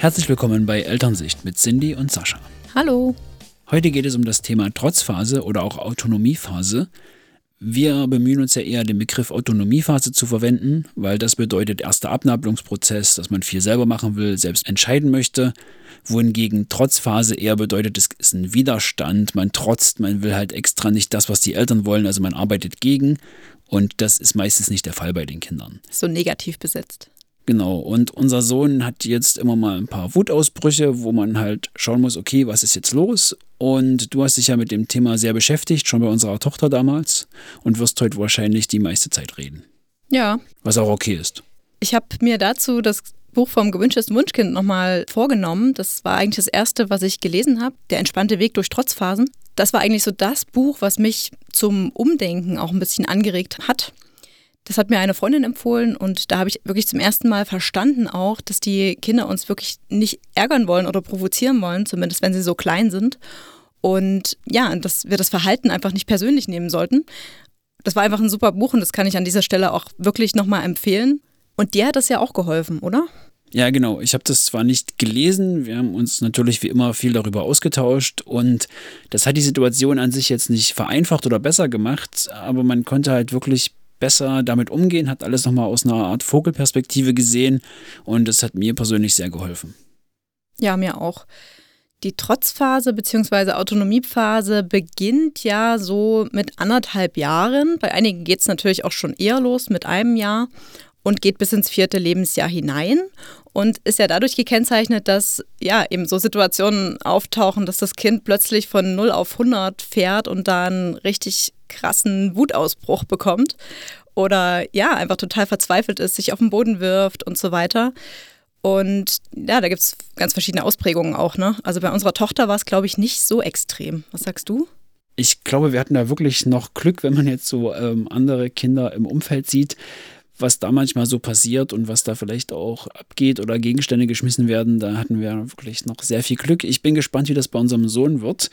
Herzlich willkommen bei Elternsicht mit Cindy und Sascha. Hallo. Heute geht es um das Thema Trotzphase oder auch Autonomiephase. Wir bemühen uns ja eher, den Begriff Autonomiephase zu verwenden, weil das bedeutet erster Abnabelungsprozess, dass man viel selber machen will, selbst entscheiden möchte. Wohingegen Trotzphase eher bedeutet, es ist ein Widerstand, man trotzt, man will halt extra nicht das, was die Eltern wollen, also man arbeitet gegen. Und das ist meistens nicht der Fall bei den Kindern. So negativ besetzt. Genau, und unser Sohn hat jetzt immer mal ein paar Wutausbrüche, wo man halt schauen muss, okay, was ist jetzt los? Und du hast dich ja mit dem Thema sehr beschäftigt, schon bei unserer Tochter damals, und wirst heute wahrscheinlich die meiste Zeit reden. Ja. Was auch okay ist. Ich habe mir dazu das Buch vom gewünschtesten Wunschkind nochmal vorgenommen. Das war eigentlich das erste, was ich gelesen habe. Der entspannte Weg durch Trotzphasen. Das war eigentlich so das Buch, was mich zum Umdenken auch ein bisschen angeregt hat. Das hat mir eine Freundin empfohlen und da habe ich wirklich zum ersten Mal verstanden auch, dass die Kinder uns wirklich nicht ärgern wollen oder provozieren wollen, zumindest wenn sie so klein sind. Und ja, dass wir das Verhalten einfach nicht persönlich nehmen sollten. Das war einfach ein super Buch und das kann ich an dieser Stelle auch wirklich nochmal empfehlen. Und dir hat das ja auch geholfen, oder? Ja, genau. Ich habe das zwar nicht gelesen, wir haben uns natürlich wie immer viel darüber ausgetauscht und das hat die Situation an sich jetzt nicht vereinfacht oder besser gemacht, aber man konnte halt wirklich besser damit umgehen, hat alles nochmal aus einer Art Vogelperspektive gesehen und das hat mir persönlich sehr geholfen. Ja, mir auch. Die Trotzphase bzw. Autonomiephase beginnt ja so mit anderthalb Jahren. Bei einigen geht es natürlich auch schon eher los mit einem Jahr und geht bis ins vierte Lebensjahr hinein und ist ja dadurch gekennzeichnet, dass ja eben so Situationen auftauchen, dass das Kind plötzlich von 0 auf 100 fährt und da einen richtig krassen Wutausbruch bekommt oder ja, einfach total verzweifelt ist, sich auf den Boden wirft und so weiter. Und ja, da gibt es ganz verschiedene Ausprägungen auch. Ne? Also bei unserer Tochter war es, glaube ich, nicht so extrem. Was sagst du? Ich glaube, wir hatten da wirklich noch Glück, wenn man jetzt so ähm, andere Kinder im Umfeld sieht, was da manchmal so passiert und was da vielleicht auch abgeht oder Gegenstände geschmissen werden. Da hatten wir wirklich noch sehr viel Glück. Ich bin gespannt, wie das bei unserem Sohn wird.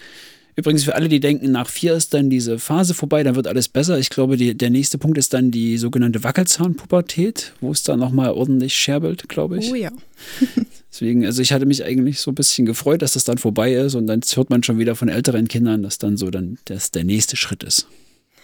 Übrigens für alle, die denken, nach vier ist dann diese Phase vorbei, dann wird alles besser. Ich glaube, die, der nächste Punkt ist dann die sogenannte Wackelzahnpubertät, wo es dann nochmal ordentlich scherbelt, glaube ich. Oh ja. Deswegen, also ich hatte mich eigentlich so ein bisschen gefreut, dass das dann vorbei ist und dann hört man schon wieder von älteren Kindern, dass dann so dann das der nächste Schritt ist.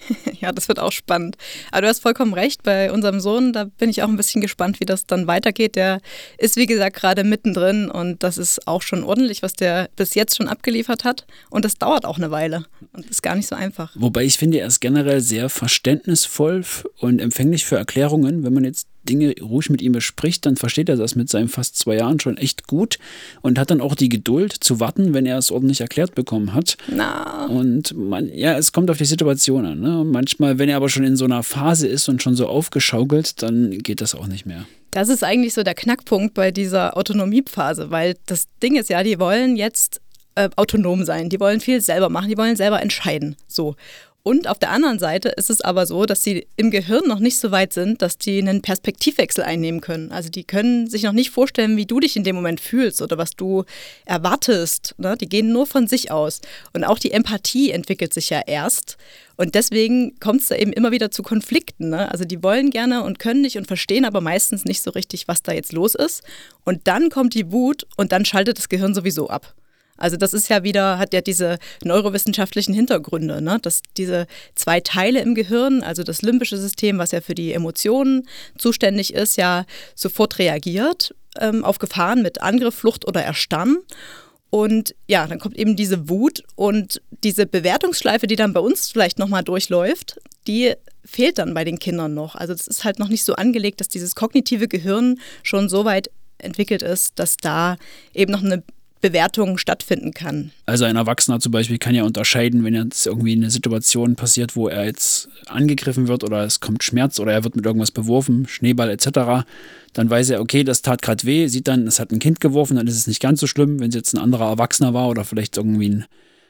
Ja, das wird auch spannend. Aber du hast vollkommen recht, bei unserem Sohn, da bin ich auch ein bisschen gespannt, wie das dann weitergeht. Der ist, wie gesagt, gerade mittendrin und das ist auch schon ordentlich, was der bis jetzt schon abgeliefert hat. Und das dauert auch eine Weile und ist gar nicht so einfach. Wobei ich finde, er ist generell sehr verständnisvoll und empfänglich für Erklärungen. Wenn man jetzt Dinge ruhig mit ihm bespricht, dann versteht er das mit seinen fast zwei Jahren schon echt gut und hat dann auch die Geduld zu warten, wenn er es ordentlich erklärt bekommen hat. Na. Und man, ja, es kommt auf die Situation an. Ne? Manchmal, wenn er aber schon in so einer Phase ist und schon so aufgeschaukelt, dann geht das auch nicht mehr. Das ist eigentlich so der Knackpunkt bei dieser Autonomiephase, weil das Ding ist ja, die wollen jetzt äh, autonom sein, die wollen viel selber machen, die wollen selber entscheiden. So. Und auf der anderen Seite ist es aber so, dass sie im Gehirn noch nicht so weit sind, dass die einen Perspektivwechsel einnehmen können. Also die können sich noch nicht vorstellen, wie du dich in dem Moment fühlst oder was du erwartest. Ne? Die gehen nur von sich aus. Und auch die Empathie entwickelt sich ja erst. Und deswegen kommt es da eben immer wieder zu Konflikten. Ne? Also die wollen gerne und können nicht und verstehen aber meistens nicht so richtig, was da jetzt los ist. Und dann kommt die Wut und dann schaltet das Gehirn sowieso ab. Also das ist ja wieder, hat ja diese neurowissenschaftlichen Hintergründe, ne? dass diese zwei Teile im Gehirn, also das limbische System, was ja für die Emotionen zuständig ist, ja sofort reagiert ähm, auf Gefahren mit Angriff, Flucht oder Erstarren. Und ja, dann kommt eben diese Wut und diese Bewertungsschleife, die dann bei uns vielleicht nochmal durchläuft, die fehlt dann bei den Kindern noch. Also es ist halt noch nicht so angelegt, dass dieses kognitive Gehirn schon so weit entwickelt ist, dass da eben noch eine Bewertung stattfinden kann. Also ein Erwachsener zum Beispiel kann ja unterscheiden, wenn jetzt irgendwie eine Situation passiert, wo er jetzt angegriffen wird oder es kommt Schmerz oder er wird mit irgendwas beworfen, Schneeball etc., dann weiß er, okay, das tat gerade weh, sieht dann, es hat ein Kind geworfen, dann ist es nicht ganz so schlimm. Wenn es jetzt ein anderer Erwachsener war oder vielleicht irgendwie ein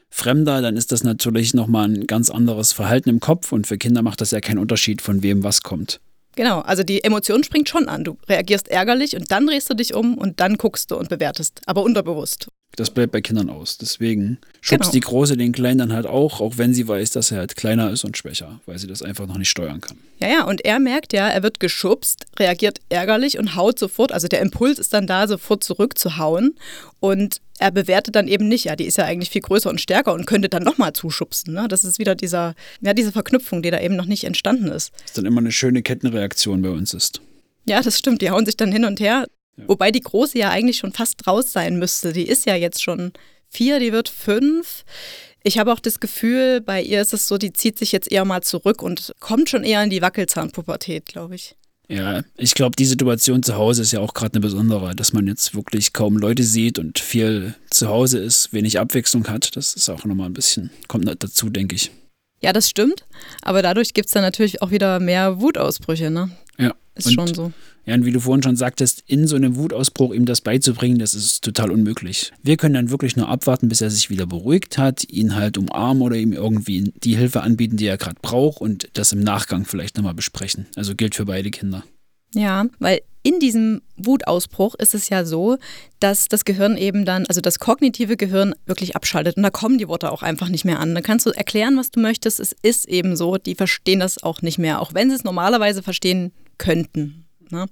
Fremder, dann ist das natürlich nochmal ein ganz anderes Verhalten im Kopf und für Kinder macht das ja keinen Unterschied, von wem was kommt. Genau, also die Emotion springt schon an. Du reagierst ärgerlich und dann drehst du dich um und dann guckst du und bewertest, aber unterbewusst. Das bleibt bei Kindern aus. Deswegen schubst Genau. die Große den Kleinen dann halt auch, auch wenn sie weiß, dass er halt kleiner ist und schwächer, weil sie das einfach noch nicht steuern kann. Ja, ja, und er merkt ja, er wird geschubst, reagiert ärgerlich und haut sofort, also der Impuls ist dann da, sofort zurückzuhauen. Und er bewertet dann eben nicht, ja, die ist ja eigentlich viel größer und stärker und könnte dann nochmal zuschubsen. Ne? Das ist wieder dieser, ja, diese Verknüpfung, die da eben noch nicht entstanden ist. Was dann immer eine schöne Kettenreaktion bei uns ist. Ja, das stimmt, die hauen sich dann hin und her. Ja. Wobei die Große ja eigentlich schon fast raus sein müsste. Die ist ja jetzt schon vier, die wird fünf. Ich habe auch das Gefühl, bei ihr ist es so, die zieht sich jetzt eher mal zurück und kommt schon eher in die Wackelzahnpubertät, glaube ich. Ja, ich glaube, die Situation zu Hause ist ja auch gerade eine besondere, dass man jetzt wirklich kaum Leute sieht und viel zu Hause ist, wenig Abwechslung hat. Das ist auch nochmal ein bisschen, kommt dazu, denke ich. Ja, das stimmt. Aber dadurch gibt es dann natürlich auch wieder mehr Wutausbrüche, ne? Ja. Ist und, schon so. Ja, und wie du vorhin schon sagtest, in so einem Wutausbruch ihm das beizubringen, das ist total unmöglich. Wir können dann wirklich nur abwarten, bis er sich wieder beruhigt hat, ihn halt umarmen oder ihm irgendwie die Hilfe anbieten, die er gerade braucht und das im Nachgang vielleicht nochmal besprechen. Also gilt für beide Kinder. Ja, weil in diesem Wutausbruch ist es ja so, dass das Gehirn eben dann, also das kognitive Gehirn wirklich abschaltet und da kommen die Worte auch einfach nicht mehr an. Da kannst du erklären, was du möchtest. Es ist eben so, die verstehen das auch nicht mehr, auch wenn sie es normalerweise verstehen könnten. Ne?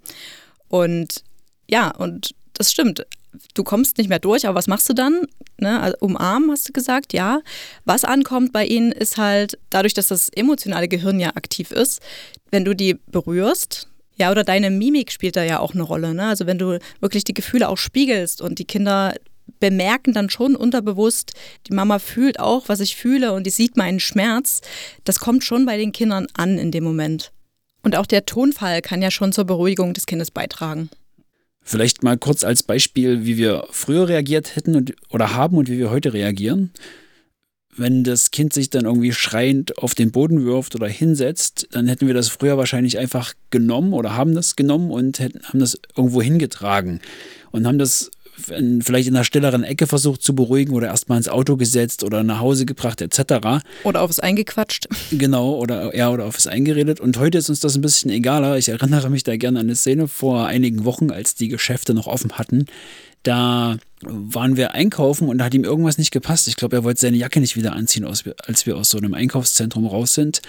Und ja, und das stimmt. Du kommst nicht mehr durch, aber was machst du dann? Ne? Also umarmen, hast du gesagt, ja. Was ankommt bei ihnen ist halt, dadurch, dass das emotionale Gehirn ja aktiv ist, wenn du die berührst, ja, oder deine Mimik spielt da ja auch eine Rolle. Ne? Also wenn du wirklich die Gefühle auch spiegelst und die Kinder bemerken dann schon unterbewusst, die Mama fühlt auch, was ich fühle und die sieht meinen Schmerz, das kommt schon bei den Kindern an in dem Moment. Und auch der Tonfall kann ja schon zur Beruhigung des Kindes beitragen. Vielleicht mal kurz als Beispiel, wie wir früher reagiert hätten und, oder haben und wie wir heute reagieren. Wenn das Kind sich dann irgendwie schreiend auf den Boden wirft oder hinsetzt, dann hätten wir das früher wahrscheinlich einfach genommen oder haben das genommen und hätten, haben das irgendwo hingetragen und haben das in, vielleicht in einer stilleren Ecke versucht zu beruhigen oder erstmal ins Auto gesetzt oder nach Hause gebracht etc. Oder auf es eingequatscht. Genau, oder ja, oder auf es eingeredet. Und heute ist uns das ein bisschen egaler. Ich erinnere mich da gerne an eine Szene vor einigen Wochen, als die Geschäfte noch offen hatten. Da waren wir einkaufen und da hat ihm irgendwas nicht gepasst. Ich glaube, er wollte seine Jacke nicht wieder anziehen, als wir aus so einem Einkaufszentrum raus sind.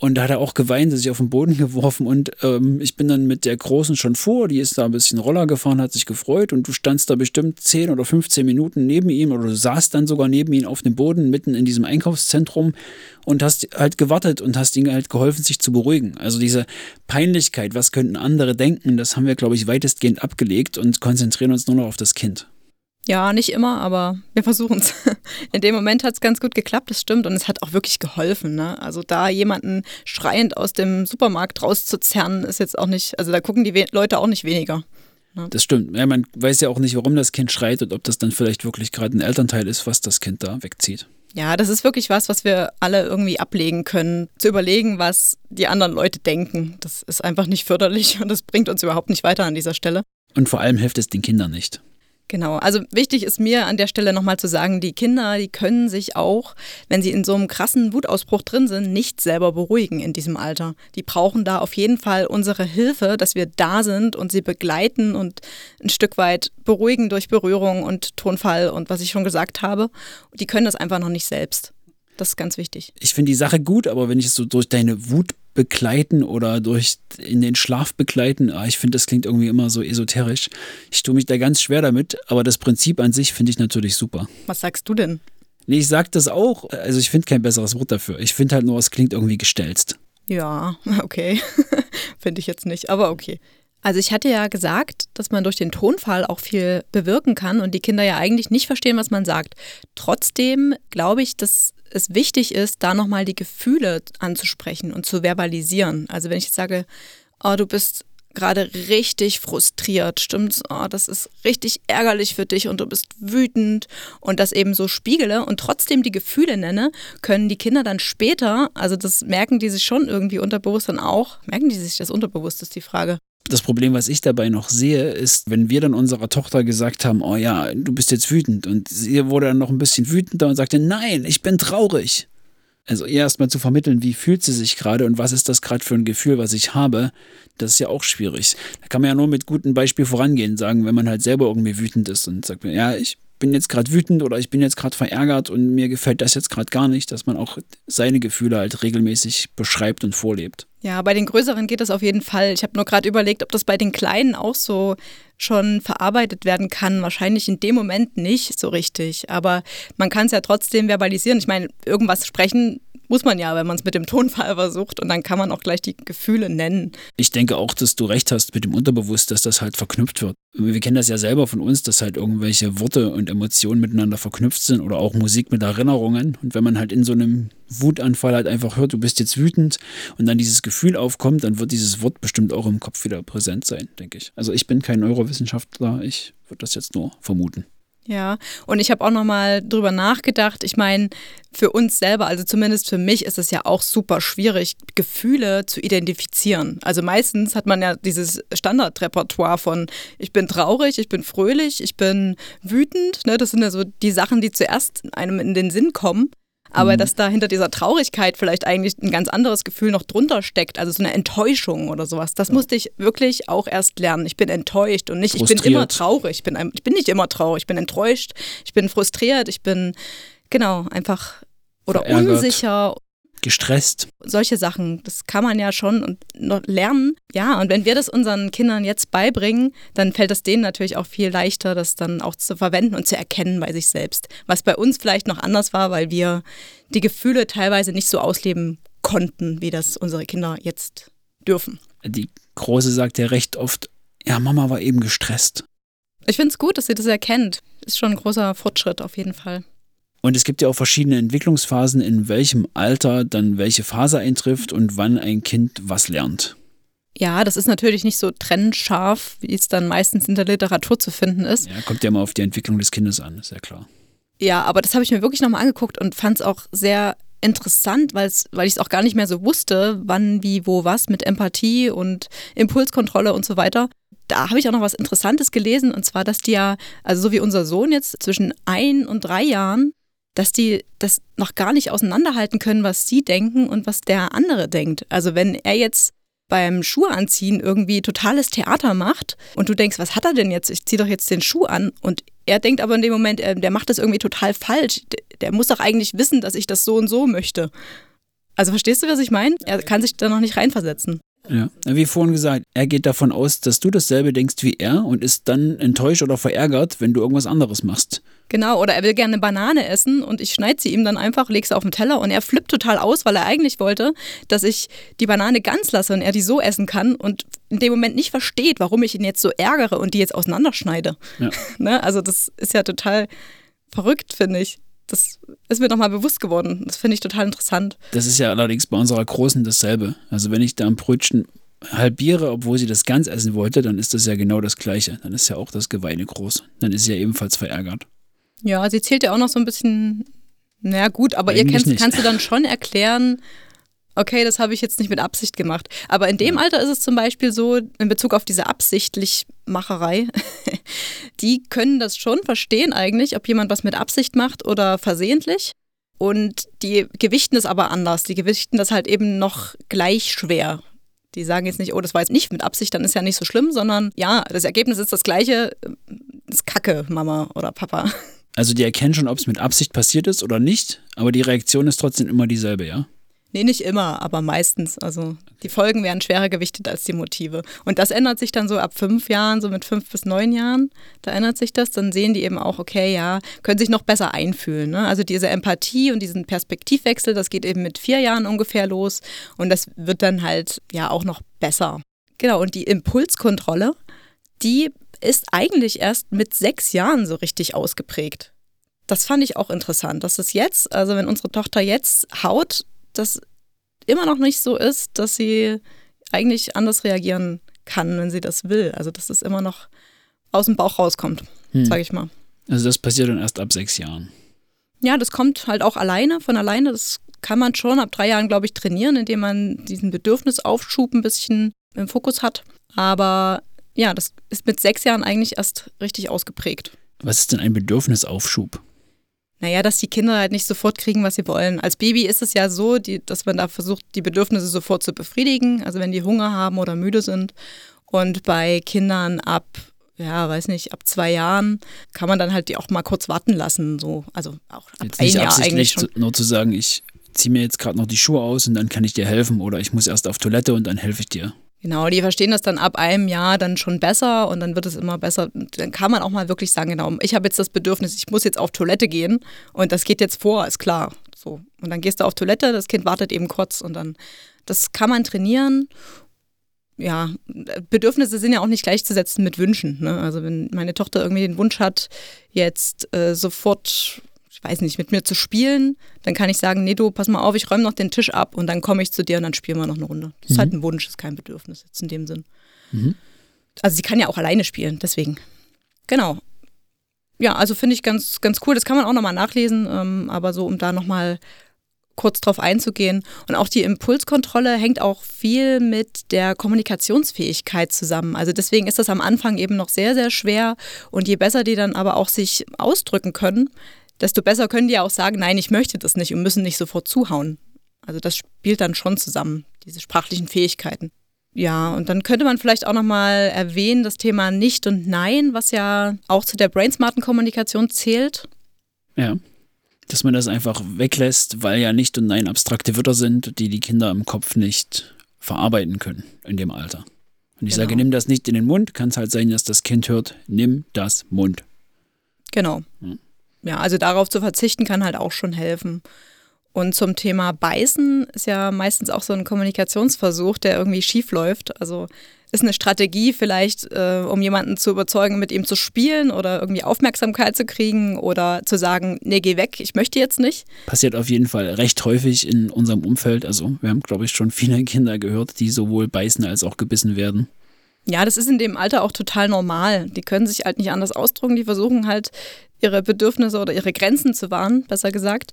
Und da hat er auch geweint, sich auf den Boden geworfen und ähm, ich bin dann mit der Großen schon vor, die ist da ein bisschen Roller gefahren, hat sich gefreut und du standst da bestimmt 10 oder 15 Minuten neben ihm oder du saßt dann sogar neben ihm auf dem Boden mitten in diesem Einkaufszentrum und hast halt gewartet und hast ihm halt geholfen, sich zu beruhigen. Also diese Peinlichkeit, was könnten andere denken, das haben wir, glaube ich, weitestgehend abgelegt und konzentrieren uns nur noch auf das Kind. Ja, nicht immer, aber wir versuchen es. In dem Moment hat es ganz gut geklappt, das stimmt. Und es hat auch wirklich geholfen. Ne? Also da jemanden schreiend aus dem Supermarkt rauszuzerren, ist jetzt auch nicht, also da gucken die Leute auch nicht weniger. Ne? Das stimmt. Ja, man weiß ja auch nicht, warum das Kind schreit und ob das dann vielleicht wirklich gerade ein Elternteil ist, was das Kind da wegzieht. Ja, das ist wirklich was, was wir alle irgendwie ablegen können. Zu überlegen, was die anderen Leute denken. Das ist einfach nicht förderlich und das bringt uns überhaupt nicht weiter an dieser Stelle. Und vor allem hilft es den Kindern nicht. Genau, also wichtig ist mir an der Stelle nochmal zu sagen, die Kinder, die können sich auch, wenn sie in so einem krassen Wutausbruch drin sind, nicht selber beruhigen in diesem Alter. Die brauchen da auf jeden Fall unsere Hilfe, dass wir da sind und sie begleiten und ein Stück weit beruhigen durch Berührung und Tonfall und was ich schon gesagt habe. Die können das einfach noch nicht selbst. Das ist ganz wichtig. Ich finde die Sache gut, aber wenn ich es so durch deine Wut begleiten oder durch in den Schlaf begleiten, ah, ich finde, das klingt irgendwie immer so esoterisch. Ich tue mich da ganz schwer damit, aber das Prinzip an sich finde ich natürlich super. Was sagst du denn? Nee, ich sag das auch. Also ich finde kein besseres Wort dafür. Ich finde halt nur, es klingt irgendwie gestelzt. Ja, okay. finde ich jetzt nicht, aber okay. Also ich hatte ja gesagt, dass man durch den Tonfall auch viel bewirken kann und die Kinder ja eigentlich nicht verstehen, was man sagt. Trotzdem glaube ich, dass es wichtig ist, da nochmal die Gefühle anzusprechen und zu verbalisieren. Also wenn ich jetzt sage, oh, du bist gerade richtig frustriert, stimmt's? Oh, das ist richtig ärgerlich für dich und du bist wütend und das eben so spiegele und trotzdem die Gefühle nenne, können die Kinder dann später, also das merken die sich schon irgendwie unterbewusst dann auch, merken die sich das unterbewusst, ist die Frage. Das Problem, was ich dabei noch sehe, ist, wenn wir dann unserer Tochter gesagt haben, oh ja, du bist jetzt wütend und sie wurde dann noch ein bisschen wütender und sagte, nein, ich bin traurig. Also ihr erstmal zu vermitteln, wie fühlt sie sich gerade und was ist das gerade für ein Gefühl, was ich habe, das ist ja auch schwierig. Da kann man ja nur mit gutem Beispiel vorangehen, sagen, wenn man halt selber irgendwie wütend ist und sagt, ja, ich bin jetzt gerade wütend oder ich bin jetzt gerade verärgert und mir gefällt das jetzt gerade gar nicht, dass man auch seine Gefühle halt regelmäßig beschreibt und vorlebt. Ja, bei den größeren geht das auf jeden Fall. Ich habe nur gerade überlegt, ob das bei den kleinen auch so schon verarbeitet werden kann. Wahrscheinlich in dem Moment nicht so richtig, aber man kann es ja trotzdem verbalisieren. Ich meine, irgendwas sprechen muss man ja, wenn man es mit dem Tonfall versucht und dann kann man auch gleich die Gefühle nennen. Ich denke auch, dass du recht hast mit dem Unterbewusst, dass das halt verknüpft wird. Wir kennen das ja selber von uns, dass halt irgendwelche Worte und Emotionen miteinander verknüpft sind oder auch Musik mit Erinnerungen. Und wenn man halt in so einem Wutanfall halt einfach hört, du bist jetzt wütend und dann dieses Gefühl aufkommt, dann wird dieses Wort bestimmt auch im Kopf wieder präsent sein, denke ich. Also ich bin kein Neurowissenschaftler, ich würde das jetzt nur vermuten. Ja, und ich habe auch nochmal drüber nachgedacht. Ich meine, für uns selber, also zumindest für mich, ist es ja auch super schwierig, Gefühle zu identifizieren. Also meistens hat man ja dieses Standardrepertoire von ich bin traurig, ich bin fröhlich, ich bin wütend. Ne? Das sind ja so die Sachen, die zuerst einem in den Sinn kommen. Aber mhm. dass da hinter dieser Traurigkeit vielleicht eigentlich ein ganz anderes Gefühl noch drunter steckt, also so eine Enttäuschung oder sowas, das ja. musste ich wirklich auch erst lernen. Ich bin enttäuscht und nicht, ich bin immer traurig. Ich bin, ich bin nicht immer traurig, ich bin enttäuscht, ich bin frustriert, ich bin, genau, einfach oder Verärgert. unsicher gestresst. Solche Sachen, das kann man ja schon lernen. Ja, und wenn wir das unseren Kindern jetzt beibringen, dann fällt es denen natürlich auch viel leichter, das dann auch zu verwenden und zu erkennen bei sich selbst. Was bei uns vielleicht noch anders war, weil wir die Gefühle teilweise nicht so ausleben konnten, wie das unsere Kinder jetzt dürfen. Die Große sagt ja recht oft, ja, Mama war eben gestresst. Ich finde es gut, dass sie das erkennt. Ist schon ein großer Fortschritt auf jeden Fall. Und es gibt ja auch verschiedene Entwicklungsphasen, in welchem Alter dann welche Phase eintrifft und wann ein Kind was lernt. Ja, das ist natürlich nicht so trennscharf, wie es dann meistens in der Literatur zu finden ist. Ja, kommt ja mal auf die Entwicklung des Kindes an, ist ja klar. Ja, aber das habe ich mir wirklich nochmal angeguckt und fand es auch sehr interessant, weil ich es auch gar nicht mehr so wusste, wann, wie, wo, was mit Empathie und Impulskontrolle und so weiter. Da habe ich auch noch was Interessantes gelesen und zwar, dass die ja, also so wie unser Sohn jetzt zwischen ein und drei Jahren dass die das noch gar nicht auseinanderhalten können, was sie denken und was der andere denkt. Also wenn er jetzt beim Schuhanziehen irgendwie totales Theater macht und du denkst, was hat er denn jetzt? Ich ziehe doch jetzt den Schuh an und er denkt aber in dem Moment, der macht das irgendwie total falsch. Der muss doch eigentlich wissen, dass ich das so und so möchte. Also verstehst du, was ich meine? Er kann sich da noch nicht reinversetzen. Ja, wie vorhin gesagt, er geht davon aus, dass du dasselbe denkst wie er und ist dann enttäuscht oder verärgert, wenn du irgendwas anderes machst. Genau, oder er will gerne eine Banane essen und ich schneide sie ihm dann einfach, lege sie auf den Teller und er flippt total aus, weil er eigentlich wollte, dass ich die Banane ganz lasse und er die so essen kann und in dem Moment nicht versteht, warum ich ihn jetzt so ärgere und die jetzt auseinanderschneide. Ja. ne? Also das ist ja total verrückt, finde ich das ist mir nochmal bewusst geworden. Das finde ich total interessant. Das ist ja allerdings bei unserer Großen dasselbe. Also wenn ich da ein Brötchen halbiere, obwohl sie das ganz essen wollte, dann ist das ja genau das Gleiche. Dann ist ja auch das Geweine groß. Dann ist sie ja ebenfalls verärgert. Ja, sie zählt ja auch noch so ein bisschen, naja gut, aber Eigentlich ihr kannst, kannst du dann schon erklären, okay, das habe ich jetzt nicht mit Absicht gemacht. Aber in dem ja. Alter ist es zum Beispiel so, in Bezug auf diese Absichtlichmacherei, die können das schon verstehen eigentlich, ob jemand was mit Absicht macht oder versehentlich. Und die gewichten es aber anders. Die gewichten das halt eben noch gleich schwer. Die sagen jetzt nicht, oh, das war jetzt nicht mit Absicht, dann ist ja nicht so schlimm, sondern ja, das Ergebnis ist das gleiche, ist Kacke, Mama oder Papa. Also die erkennen schon, ob es mit Absicht passiert ist oder nicht, aber die Reaktion ist trotzdem immer dieselbe, ja? Nee, nicht immer, aber meistens. Also die Folgen werden schwerer gewichtet als die Motive. Und das ändert sich dann so ab fünf Jahren, so mit fünf bis neun Jahren. Da ändert sich das. Dann sehen die eben auch, okay, ja, können sich noch besser einfühlen. Ne? Also diese Empathie und diesen Perspektivwechsel, das geht eben mit vier Jahren ungefähr los. Und das wird dann halt ja auch noch besser. Genau, und die Impulskontrolle, die ist eigentlich erst mit sechs Jahren so richtig ausgeprägt. Das fand ich auch interessant, dass es jetzt, also wenn unsere Tochter jetzt haut, das immer noch nicht so ist, dass sie eigentlich anders reagieren kann, wenn sie das will. Also dass es immer noch aus dem Bauch rauskommt, hm. sage ich mal. Also das passiert dann erst ab sechs Jahren. Ja, das kommt halt auch alleine, von alleine. Das kann man schon ab drei Jahren, glaube ich, trainieren, indem man diesen Bedürfnisaufschub ein bisschen im Fokus hat. Aber ja, das ist mit sechs Jahren eigentlich erst richtig ausgeprägt. Was ist denn ein Bedürfnisaufschub? Naja, dass die Kinder halt nicht sofort kriegen, was sie wollen. Als Baby ist es ja so, die, dass man da versucht, die Bedürfnisse sofort zu befriedigen, also wenn die Hunger haben oder müde sind. Und bei Kindern ab ja, weiß nicht, ab zwei Jahren kann man dann halt die auch mal kurz warten lassen. So. Also auch ab Jetzt nicht ein Jahr absichtlich eigentlich schon. zu, nur zu sagen, ich ziehe mir jetzt gerade noch die Schuhe aus und dann kann ich dir helfen oder ich muss erst auf Toilette und dann helfe ich dir. Genau, die verstehen das dann ab einem Jahr dann schon besser und dann wird es immer besser. Dann kann man auch mal wirklich sagen, genau, ich habe jetzt das Bedürfnis, ich muss jetzt auf Toilette gehen und das geht jetzt vor, ist klar. So. Und dann gehst du auf Toilette, das Kind wartet eben kurz und dann, das kann man trainieren. Ja, Bedürfnisse sind ja auch nicht gleichzusetzen mit Wünschen. Ne? Also wenn meine Tochter irgendwie den Wunsch hat, jetzt äh, sofort ich weiß nicht, mit mir zu spielen, dann kann ich sagen, nee, du, pass mal auf, ich räume noch den Tisch ab und dann komme ich zu dir und dann spielen wir noch eine Runde. Das ist Mhm. halt ein Wunsch, ist kein Bedürfnis jetzt in dem Sinn. Mhm. Also sie kann ja auch alleine spielen, deswegen. Genau. Ja, also finde ich ganz, ganz cool. Das kann man auch nochmal nachlesen, ähm, aber so, um da nochmal kurz drauf einzugehen. Und auch die Impulskontrolle hängt auch viel mit der Kommunikationsfähigkeit zusammen. Also deswegen ist das am Anfang eben noch sehr, sehr schwer. Und je besser die dann aber auch sich ausdrücken können, desto besser können die ja auch sagen, nein, ich möchte das nicht und müssen nicht sofort zuhauen. Also das spielt dann schon zusammen, diese sprachlichen Fähigkeiten. Ja, und dann könnte man vielleicht auch nochmal erwähnen, das Thema Nicht und Nein, was ja auch zu der brainsmarten Kommunikation zählt. Ja. Dass man das einfach weglässt, weil ja nicht und nein abstrakte Wörter sind, die die Kinder im Kopf nicht verarbeiten können in dem Alter. Und ich Genau. sage, nimm das nicht in den Mund, kann es halt sein, dass das Kind hört, nimm das Mund. Genau. Hm. Ja, also darauf zu verzichten kann halt auch schon helfen. Und zum Thema Beißen ist ja meistens auch so ein Kommunikationsversuch, der irgendwie schief läuft. Also ist eine Strategie vielleicht, äh, um jemanden zu überzeugen, mit ihm zu spielen oder irgendwie Aufmerksamkeit zu kriegen oder zu sagen, nee, geh weg, ich möchte jetzt nicht. Passiert auf jeden Fall recht häufig in unserem Umfeld. Also wir haben, glaube ich, schon viele Kinder gehört, die sowohl beißen als auch gebissen werden. Ja, das ist in dem Alter auch total normal. Die können sich halt nicht anders ausdrücken. Die versuchen halt, ihre Bedürfnisse oder ihre Grenzen zu wahren, besser gesagt,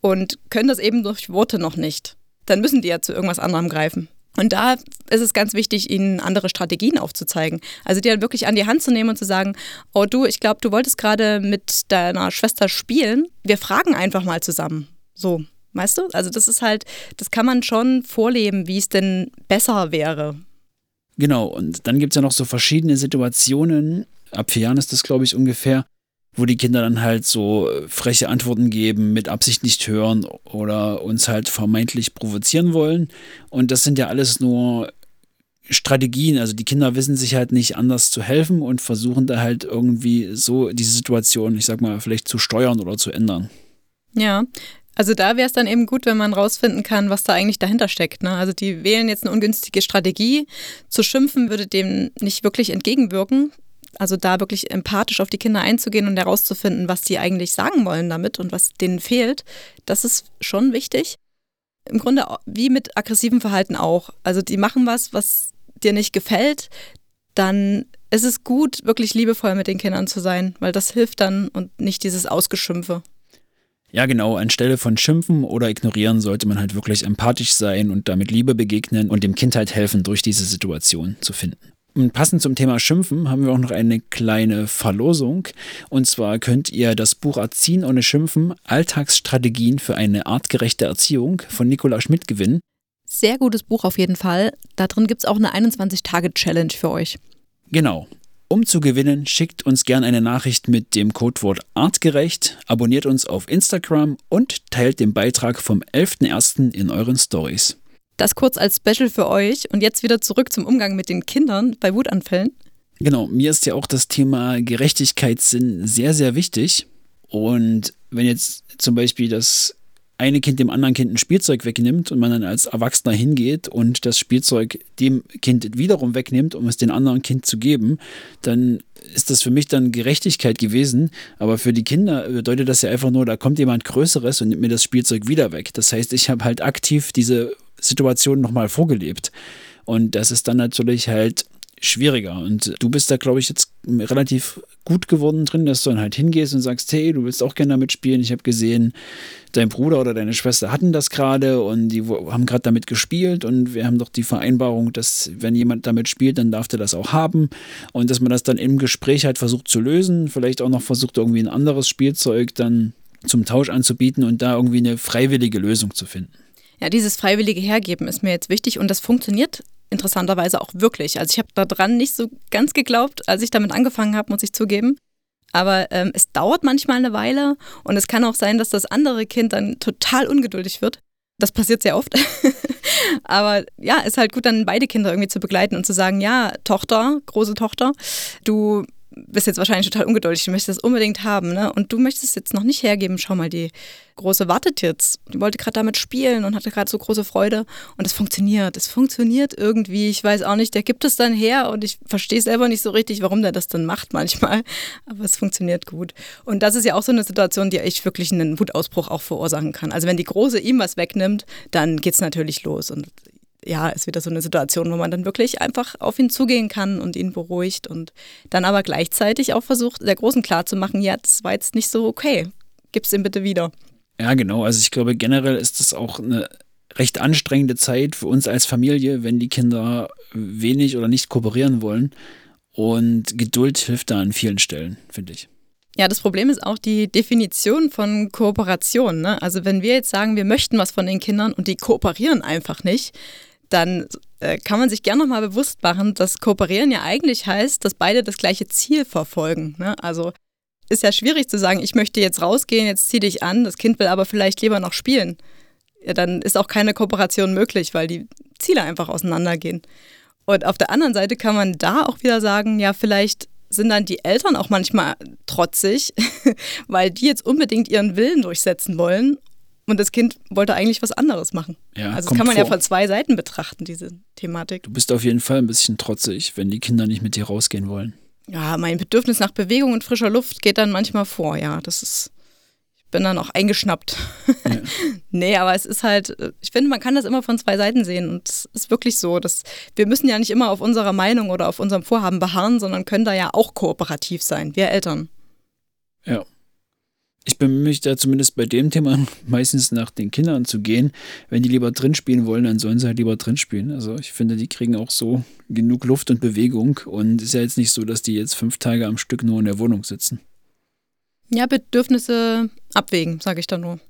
und können das eben durch Worte noch nicht. Dann müssen die ja zu irgendwas anderem greifen. Und da ist es ganz wichtig, ihnen andere Strategien aufzuzeigen. Also die dann wirklich an die Hand zu nehmen und zu sagen, oh du, ich glaube, du wolltest gerade mit deiner Schwester spielen. Wir fragen einfach mal zusammen. So, weißt du? Also das ist halt, das kann man schon vorleben, wie es denn besser wäre. Genau, und dann gibt es ja noch so verschiedene Situationen, ab vier Jahren ist das, glaube ich, ungefähr, wo die Kinder dann halt so äh, freche Antworten geben, mit Absicht nicht hören oder uns halt vermeintlich provozieren wollen. Und das sind ja alles nur Strategien. Also die Kinder wissen sich halt nicht anders zu helfen und versuchen da halt irgendwie so diese Situation, ich sag mal, vielleicht zu steuern oder zu ändern. Ja, also da wäre es dann eben gut, wenn man rausfinden kann, was da eigentlich dahinter steckt. Ne? Also die wählen jetzt eine ungünstige Strategie. Zu schimpfen würde dem nicht wirklich entgegenwirken. Also da wirklich empathisch auf die Kinder einzugehen und herauszufinden, was die eigentlich sagen wollen damit und was denen fehlt, das ist schon wichtig. Im Grunde wie mit aggressivem Verhalten auch. Also die machen was, was dir nicht gefällt, dann ist es gut, wirklich liebevoll mit den Kindern zu sein, weil das hilft dann und nicht dieses Ausgeschimpfe. Ja, genau. Anstelle von Schimpfen oder Ignorieren sollte man halt wirklich empathisch sein und damit Liebe begegnen und dem Kind halt helfen, durch diese Situation zu finden. Und passend zum Thema Schimpfen haben wir auch noch eine kleine Verlosung. Und zwar könnt ihr das Buch Erziehen ohne Schimpfen, Alltagsstrategien für eine artgerechte Erziehung von Nicola Schmidt gewinnen. Sehr gutes Buch auf jeden Fall. Da drin gibt es auch eine 21-Tage-Challenge für euch. Genau. Um zu gewinnen, schickt uns gerne eine Nachricht mit dem Codewort artgerecht, abonniert uns auf Instagram und teilt den Beitrag vom 11.01. in euren Stories. Das kurz als Special für euch und jetzt wieder zurück zum Umgang mit den Kindern bei Wutanfällen. Genau, mir ist ja auch das Thema Gerechtigkeitssinn sehr, sehr wichtig. Und wenn jetzt zum Beispiel das eine Kind dem anderen Kind ein Spielzeug wegnimmt und man dann als Erwachsener hingeht und das Spielzeug dem Kind wiederum wegnimmt, um es dem anderen Kind zu geben, dann ist das für mich dann Gerechtigkeit gewesen. Aber für die Kinder bedeutet das ja einfach nur, da kommt jemand Größeres und nimmt mir das Spielzeug wieder weg. Das heißt, ich habe halt aktiv diese Situation nochmal vorgelebt. Und das ist dann natürlich halt schwieriger. Und du bist da, glaube ich, jetzt relativ gut geworden drin, dass du dann halt hingehst und sagst, hey, du willst auch gerne damit spielen. Ich habe gesehen, dein Bruder oder deine Schwester hatten das gerade und die haben gerade damit gespielt und wir haben doch die Vereinbarung, dass wenn jemand damit spielt, dann darf der das auch haben und dass man das dann im Gespräch halt versucht zu lösen, vielleicht auch noch versucht irgendwie ein anderes Spielzeug dann zum Tausch anzubieten und da irgendwie eine freiwillige Lösung zu finden. Ja, dieses freiwillige Hergeben ist mir jetzt wichtig und das funktioniert interessanterweise auch wirklich. Also ich habe daran nicht so ganz geglaubt, als ich damit angefangen habe, muss ich zugeben. Aber ähm, es dauert manchmal eine Weile und es kann auch sein, dass das andere Kind dann total ungeduldig wird. Das passiert sehr oft. Aber ja, ist halt gut, dann beide Kinder irgendwie zu begleiten und zu sagen, ja, Tochter, große Tochter, du bist jetzt wahrscheinlich total ungeduldig, du möchtest das unbedingt haben, ne? Und du möchtest es jetzt noch nicht hergeben. Schau mal, die Große wartet jetzt. Die wollte gerade damit spielen und hatte gerade so große Freude. Und es funktioniert. Es funktioniert irgendwie. Ich weiß auch nicht, der gibt es dann her und ich verstehe selber nicht so richtig, warum der das dann macht manchmal. Aber es funktioniert gut. Und das ist ja auch so eine Situation, die echt wirklich einen Wutausbruch auch verursachen kann. Also wenn die Große ihm was wegnimmt, dann geht es natürlich los. Und ja, ist wieder so eine Situation, wo man dann wirklich einfach auf ihn zugehen kann und ihn beruhigt und dann aber gleichzeitig auch versucht, der Großen klarzumachen, ja, das war jetzt nicht so okay, gib's ihm bitte wieder. Ja, genau. Also ich glaube, generell ist das auch eine recht anstrengende Zeit für uns als Familie, wenn die Kinder wenig oder nicht kooperieren wollen. Und Geduld hilft da an vielen Stellen, finde ich. Ja, das Problem ist auch die Definition von Kooperation. Ne? Also wenn wir jetzt sagen, wir möchten was von den Kindern und die kooperieren einfach nicht, dann äh, kann man sich gerne nochmal bewusst machen, dass Kooperieren ja eigentlich heißt, dass beide das gleiche Ziel verfolgen. Ne? Also ist ja schwierig zu sagen, ich möchte jetzt rausgehen, jetzt zieh dich an, das Kind will aber vielleicht lieber noch spielen. Ja, dann ist auch keine Kooperation möglich, weil die Ziele einfach auseinandergehen. Und auf der anderen Seite kann man da auch wieder sagen, ja, vielleicht sind dann die Eltern auch manchmal trotzig, weil die jetzt unbedingt ihren Willen durchsetzen wollen und das Kind wollte eigentlich was anderes machen. Ja, also das kann man vor. ja von zwei Seiten betrachten, diese Thematik. Du bist auf jeden Fall ein bisschen trotzig, wenn die Kinder nicht mit dir rausgehen wollen. Ja, mein Bedürfnis nach Bewegung und frischer Luft geht dann manchmal vor, ja. Das ist, bin dann auch eingeschnappt. Ja. nee, aber es ist halt, ich finde, man kann das immer von zwei Seiten sehen. Und es ist wirklich so, dass wir müssen ja nicht immer auf unserer Meinung oder auf unserem Vorhaben beharren, sondern können da ja auch kooperativ sein, wir Eltern. Ja ich bemühe mich da zumindest bei dem Thema meistens nach den Kindern zu gehen. Wenn die lieber drin spielen wollen, dann sollen sie halt lieber drin spielen. Also ich finde, die kriegen auch so genug Luft und Bewegung. Und es ist ja jetzt nicht so, dass die jetzt fünf Tage am Stück nur in der Wohnung sitzen. Ja, Bedürfnisse abwägen, sage ich da nur.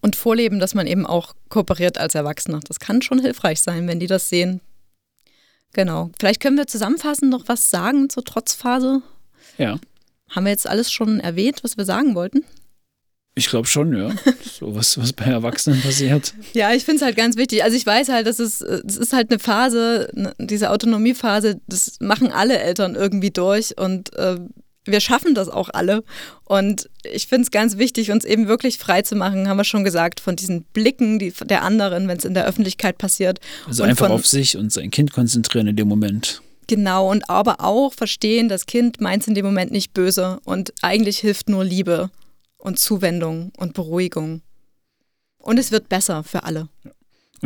Und vorleben, dass man eben auch kooperiert als Erwachsener. Das kann schon hilfreich sein, wenn die das sehen. Genau. Vielleicht können wir zusammenfassend noch was sagen zur Trotzphase. Ja. Haben wir jetzt alles schon erwähnt, was wir sagen wollten? Ich glaube schon, ja. So was, was bei Erwachsenen passiert. ja, ich finde es halt ganz wichtig. Also ich weiß halt, dass es, es ist halt eine Phase, ne, diese Autonomiephase, das machen alle Eltern irgendwie durch und äh, wir schaffen das auch alle. Und ich finde es ganz wichtig, uns eben wirklich frei zu machen, haben wir schon gesagt, von diesen Blicken die, der anderen, wenn es in der Öffentlichkeit passiert. Also einfach von, auf sich und sein Kind konzentrieren in dem Moment. Genau, und aber auch verstehen, das Kind meint es in dem Moment nicht böse und eigentlich hilft nur Liebe und Zuwendung und Beruhigung. Und es wird besser für alle.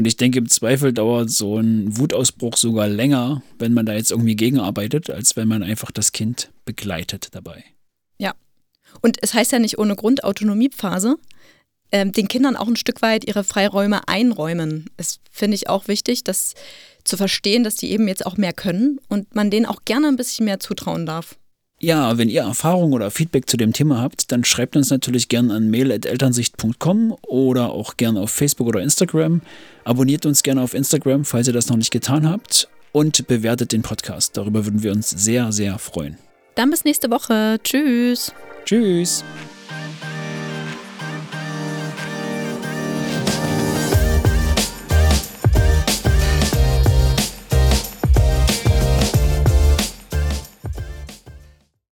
Und ich denke, im Zweifel dauert so ein Wutausbruch sogar länger, wenn man da jetzt irgendwie gegenarbeitet, als wenn man einfach das Kind begleitet dabei. Ja. Und es heißt ja nicht ohne Grund Autonomiephase, ähm, den Kindern auch ein Stück weit ihre Freiräume einräumen. Das finde ich auch wichtig, dass zu verstehen, dass die eben jetzt auch mehr können und man denen auch gerne ein bisschen mehr zutrauen darf. Ja, wenn ihr Erfahrung oder Feedback zu dem Thema habt, dann schreibt uns natürlich gerne an mail.elternsicht.com oder auch gerne auf Facebook oder Instagram. Abonniert uns gerne auf Instagram, falls ihr das noch nicht getan habt. Und bewertet den Podcast. Darüber würden wir uns sehr, sehr freuen. Dann bis nächste Woche. Tschüss. Tschüss.